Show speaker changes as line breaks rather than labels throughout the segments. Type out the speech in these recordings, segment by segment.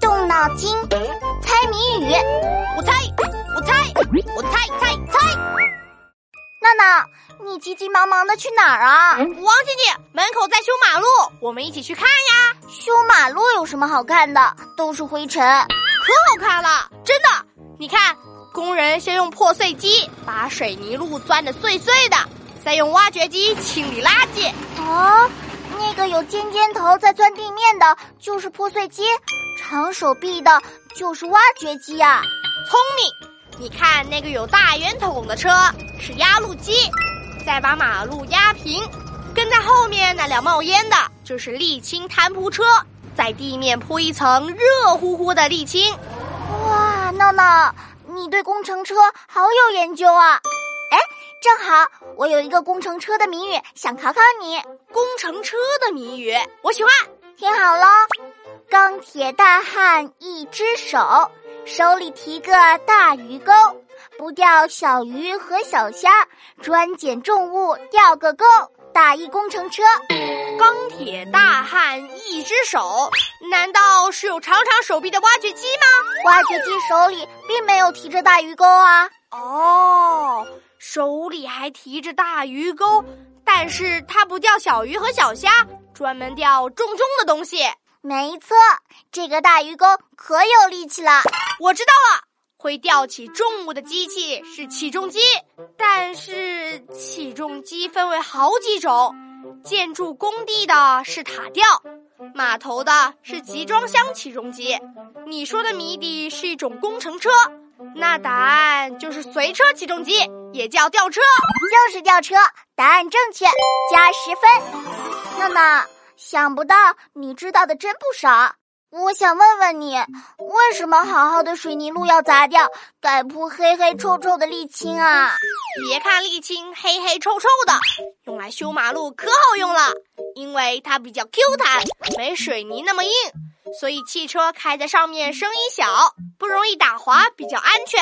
动脑筋，猜谜语。
我猜，我猜，我猜猜猜。
娜娜，你急急忙忙的去哪儿啊？
王姐姐，门口在修马路，我们一起去看呀。
修马路有什么好看的？都是灰尘。
可好看了，真的。你看，工人先用破碎机把水泥路钻得碎碎的，再用挖掘机清理垃圾。
哦，那个有尖尖头在钻地面的，就是破碎机；长手臂的，就是挖掘机啊。
聪明。你看那个有大圆筒的车是压路机，再把马路压平；跟在后面那辆冒烟的就是沥青摊铺车，在地面铺一层热乎乎的沥青。
哇，闹闹，你对工程车好有研究啊！哎，正好我有一个工程车的谜语，想考考你。
工程车的谜语，我喜欢。
听好喽，钢铁大汉一只手。手里提个大鱼钩，不钓小鱼和小虾，专捡重物钓个够。打一工程车，
钢铁大汉一只手，难道是有长长手臂的挖掘机吗？
挖掘机手里并没有提着大鱼钩啊。
哦，手里还提着大鱼钩，但是他不钓小鱼和小虾，专门钓重重的东西。
没错，这个大鱼钩可有力气了。
我知道了，会吊起重物的机器是起重机。但是起重机分为好几种，建筑工地的是塔吊，码头的是集装箱起重机。你说的谜底是一种工程车，那答案就是随车起重机，也叫吊车。
就是吊车，答案正确，加十分。娜娜。想不到你知道的真不少，我想问问你，为什么好好的水泥路要砸掉，改铺黑黑臭臭的沥青啊？
别看沥青黑黑臭臭的，用来修马路可好用了，因为它比较 Q 弹，没水泥那么硬，所以汽车开在上面声音小，不容易打滑，比较安全。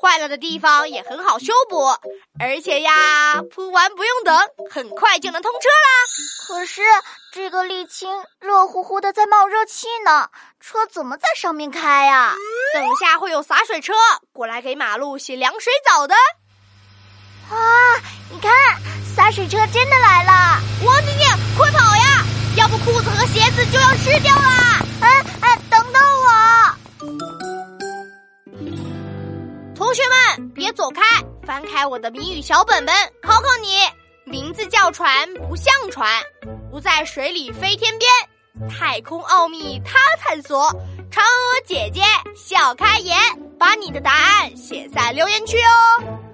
坏了的地方也很好修补，而且呀，铺完不用等，很快就能通车啦。
可是这个沥青热乎乎的，在冒热气呢，车怎么在上面开呀？
等下会有洒水车过来给马路洗凉水澡的。
哇，你看，洒水车真的来了！
王晶晶，快跑呀，要不裤子和鞋子就要湿掉啦！别走开，翻开我的谜语小本本，考考你。名字叫船，不像船，不在水里飞天边，太空奥秘它探索。嫦娥姐姐笑开颜，把你的答案写在留言区哦。